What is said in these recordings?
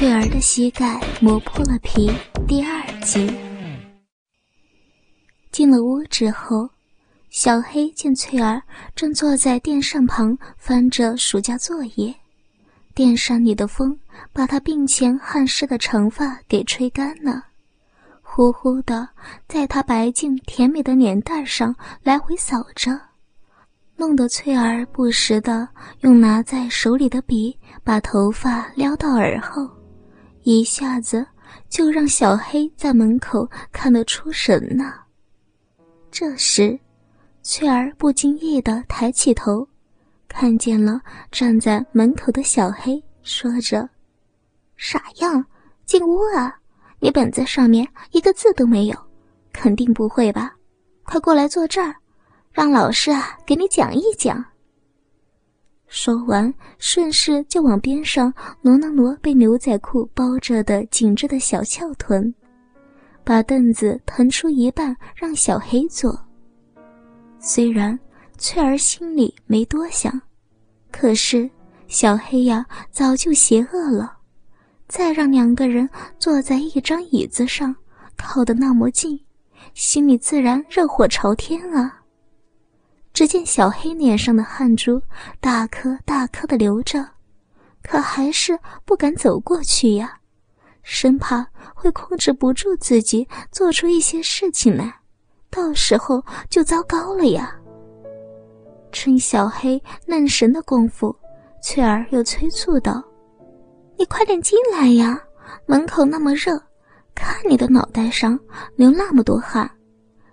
翠儿的膝盖磨破了皮第二集。进了屋之后，小黑见翠儿正坐在电扇旁翻着暑假作业，电扇里的风把她鬓前汗湿的长发给吹干了，呼呼的在她白净甜美的脸蛋上来回扫着。弄得翠儿不时的用拿在手里的笔把头发撩到耳后，一下子就让小黑在门口看得出神呢。这时，翠儿不经意的抬起头，看见了站在门口的小黑，说着：“傻样，进屋啊！你本子上面一个字都没有，肯定不会吧？快过来坐这儿。”让老师啊给你讲一讲。说完，顺势就往边上挪了挪被牛仔裤包着的紧致的小翘臀，把凳子腾出一半让小黑坐。虽然翠儿心里没多想，可是小黑呀早就邪恶了，再让两个人坐在一张椅子上，靠得那么近，心里自然热火朝天啊。只见小黑脸上的汗珠大颗大颗的流着，可还是不敢走过去呀，生怕会控制不住自己做出一些事情来，到时候就糟糕了呀。趁小黑愣神的功夫，翠儿又催促道：“你快点进来呀，门口那么热，看你的脑袋上流那么多汗，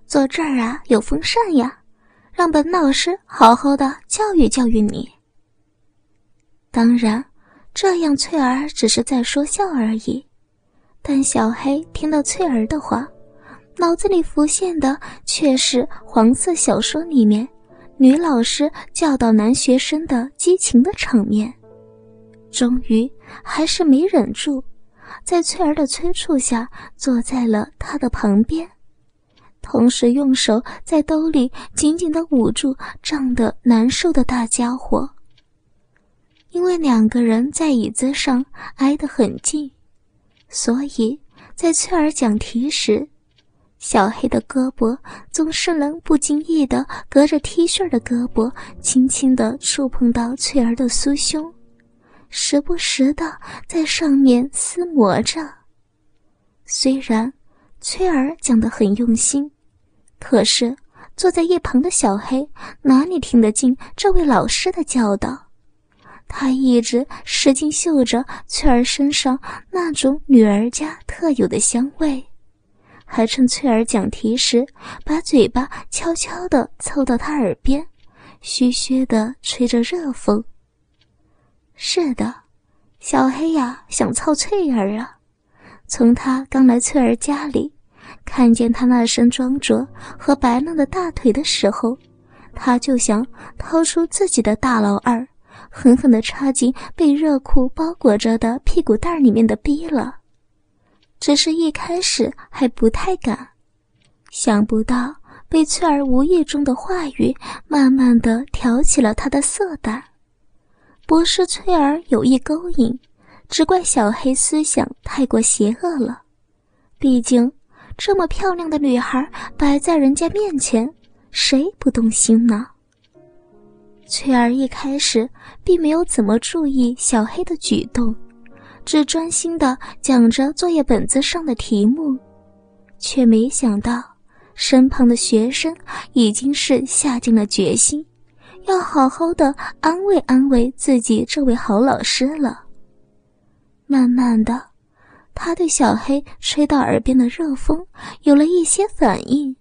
坐这儿啊有风扇呀。”让本老师好好的教育教育你。当然，这样翠儿只是在说笑而已。但小黑听到翠儿的话，脑子里浮现的却是黄色小说里面女老师教导男学生的激情的场面。终于还是没忍住，在翠儿的催促下，坐在了他的旁边。同时用手在兜里紧紧地捂住胀得难受的大家伙。因为两个人在椅子上挨得很近，所以在翠儿讲题时，小黑的胳膊总是能不经意地隔着 T 恤的胳膊，轻轻地触碰到翠儿的酥胸，时不时地在上面撕磨着。虽然翠儿讲得很用心。可是，坐在一旁的小黑哪里听得进这位老师的教导？他一直使劲嗅着翠儿身上那种女儿家特有的香味，还趁翠儿讲题时，把嘴巴悄悄地凑到她耳边，嘘嘘地吹着热风。是的，小黑呀，想操翠儿啊！从他刚来翠儿家里。看见他那身装着和白嫩的大腿的时候，他就想掏出自己的大老二，狠狠地插进被热裤包裹着的屁股蛋里面的逼了。只是一开始还不太敢，想不到被翠儿无意中的话语慢慢的挑起了他的色胆。不是翠儿有意勾引，只怪小黑思想太过邪恶了，毕竟。这么漂亮的女孩摆在人家面前，谁不动心呢？翠儿一开始并没有怎么注意小黑的举动，只专心的讲着作业本子上的题目，却没想到身旁的学生已经是下定了决心，要好好的安慰安慰自己这位好老师了。慢慢的。他对小黑吹到耳边的热风有了一些反应，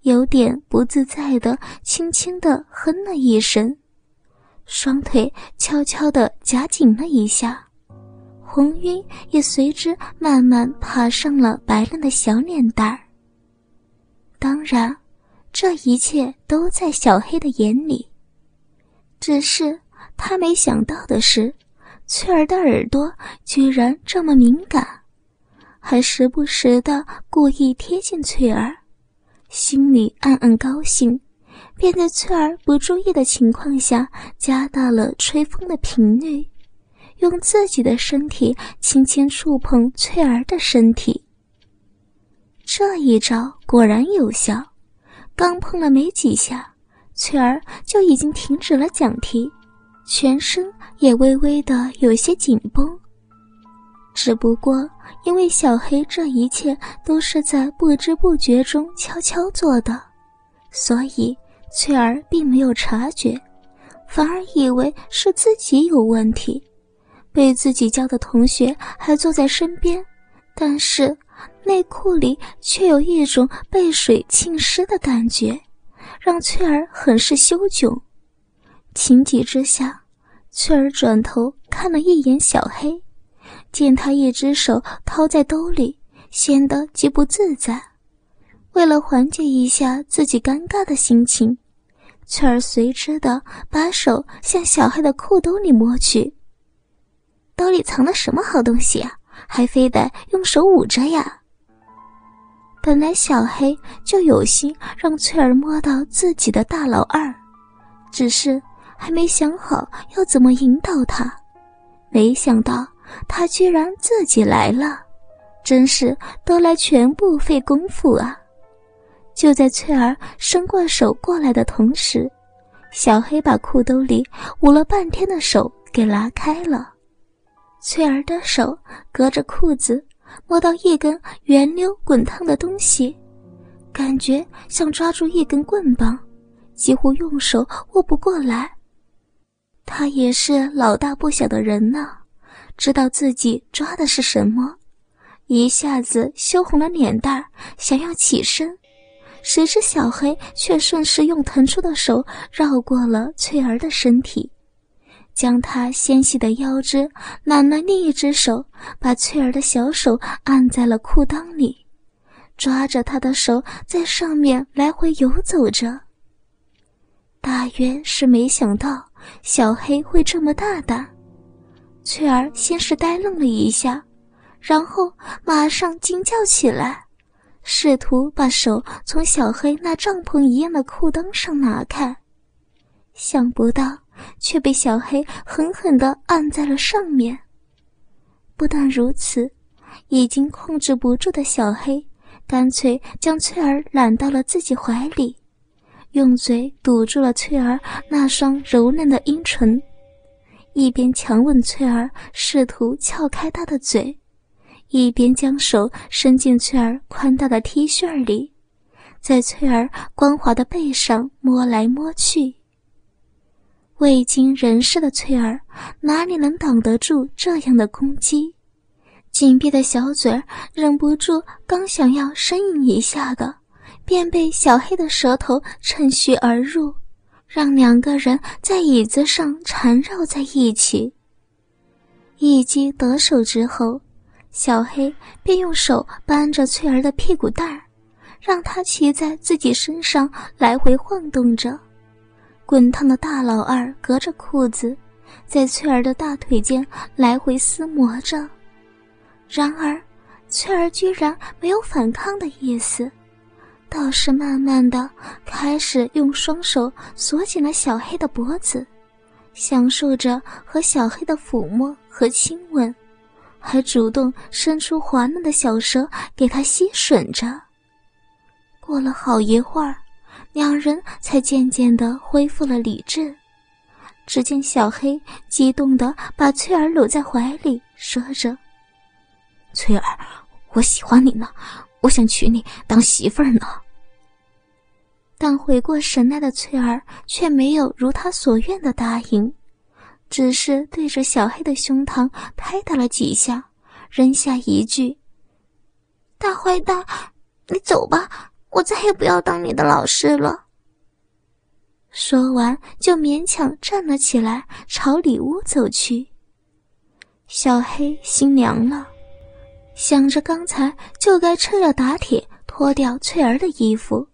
有点不自在的，轻轻的哼了一声，双腿悄悄的夹紧了一下，红晕也随之慢慢爬上了白嫩的小脸蛋儿。当然，这一切都在小黑的眼里，只是他没想到的是，翠儿的耳朵居然这么敏感。还时不时的故意贴近翠儿，心里暗暗高兴，便在翠儿不注意的情况下加大了吹风的频率，用自己的身体轻轻触碰翠儿的身体。这一招果然有效，刚碰了没几下，翠儿就已经停止了讲题，全身也微微的有些紧绷。只不过因为小黑这一切都是在不知不觉中悄悄做的，所以翠儿并没有察觉，反而以为是自己有问题，被自己教的同学还坐在身边，但是。内裤里却有一种被水浸湿的感觉，让翠儿很是羞窘。情急之下，翠儿转头看了一眼小黑，见他一只手掏在兜里，显得极不自在。为了缓解一下自己尴尬的心情，翠儿随之的把手向小黑的裤兜里摸去。兜里藏了什么好东西啊？还非得用手捂着呀？本来小黑就有心让翠儿摸到自己的大老二，只是还没想好要怎么引导他。没想到他居然自己来了，真是得来全不费功夫啊！就在翠儿伸过手过来的同时，小黑把裤兜里捂了半天的手给拉开了。翠儿的手隔着裤子。摸到一根圆溜滚烫的东西，感觉像抓住一根棍棒，几乎用手握不过来。他也是老大不小的人呢，知道自己抓的是什么，一下子羞红了脸蛋，想要起身，谁知小黑却顺势用腾出的手绕过了翠儿的身体。将她纤细的腰肢揽了另一只手，把翠儿的小手按在了裤裆里，抓着她的手在上面来回游走着。大约是没想到小黑会这么大胆，翠儿先是呆愣了一下，然后马上惊叫起来，试图把手从小黑那帐篷一样的裤裆上拿开，想不到。却被小黑狠狠地按在了上面。不但如此，已经控制不住的小黑，干脆将翠儿揽到了自己怀里，用嘴堵住了翠儿那双柔嫩的阴唇，一边强吻翠儿，试图撬开她的嘴，一边将手伸进翠儿宽大的 T 恤里，在翠儿光滑的背上摸来摸去。未经人事的翠儿哪里能挡得住这样的攻击？紧闭的小嘴忍不住，刚想要呻吟一下的，便被小黑的舌头趁虚而入，让两个人在椅子上缠绕在一起。一击得手之后，小黑便用手扳着翠儿的屁股蛋儿，让她骑在自己身上来回晃动着。滚烫的大老二隔着裤子，在翠儿的大腿间来回撕磨着。然而，翠儿居然没有反抗的意思，倒是慢慢的开始用双手锁紧了小黑的脖子，享受着和小黑的抚摸和亲吻，还主动伸出滑嫩的小舌给他吸吮着。过了好一会儿。两人才渐渐的恢复了理智。只见小黑激动的把翠儿搂在怀里，说着：“翠儿，我喜欢你呢，我想娶你当媳妇儿呢。”但回过神来的翠儿却没有如他所愿的答应，只是对着小黑的胸膛拍打了几下，扔下一句：“大坏蛋，你走吧。”我再也不要当你的老师了。说完，就勉强站了起来，朝里屋走去。小黑心凉了，想着刚才就该趁热打铁，脱掉翠儿的衣服，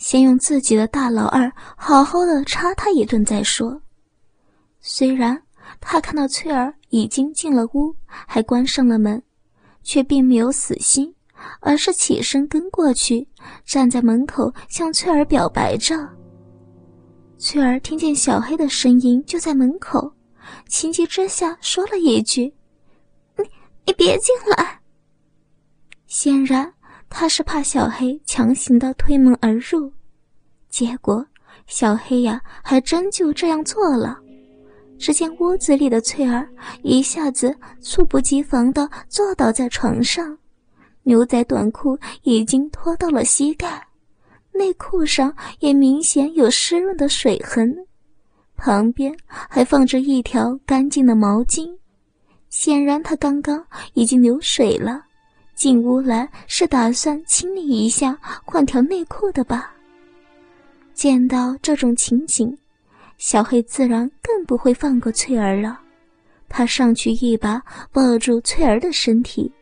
先用自己的大老二好好的插他一顿再说。虽然他看到翠儿已经进了屋，还关上了门，却并没有死心。而是起身跟过去，站在门口向翠儿表白着。翠儿听见小黑的声音就在门口，情急之下说了一句：“你你别进来。”显然他是怕小黑强行的推门而入，结果小黑呀还真就这样做了。只见屋子里的翠儿一下子猝不及防的坐倒在床上，牛仔短裤已经脱到了膝盖，内裤上也明显有湿润的水痕，旁边还放着一条干净的毛巾，显然他刚刚已经流水了，进屋来是打算清理一下换条内裤的吧？见到这种情景。小黑自然更不会放过翠儿了，他上去一把抱住翠儿的身体，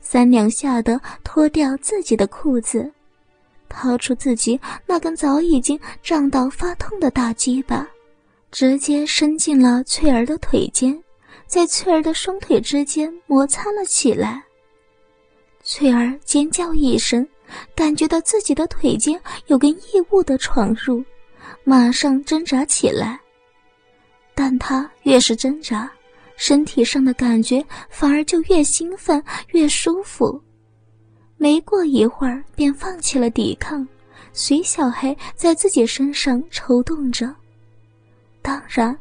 三两下的脱掉自己的裤子，掏出自己那根早已经胀到发痛的大鸡巴，直接伸进了翠儿的腿间，在翠儿的双腿之间摩擦了起来。翠儿尖叫一声，感觉到自己的腿间有根异物的闯入。马上挣扎起来，但他越是挣扎，身体上的感觉反而就越兴奋、越舒服。没过一会儿，便放弃了抵抗，随小黑在自己身上抽动着。当然，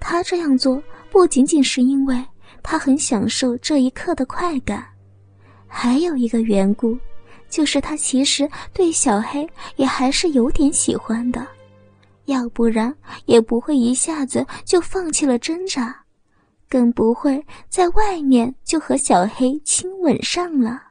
他这样做不仅仅是因为他很享受这一刻的快感，还有一个缘故，就是他其实对小黑也还是有点喜欢的。要不然也不会一下子就放弃了挣扎，更不会在外面就和小黑亲吻上了。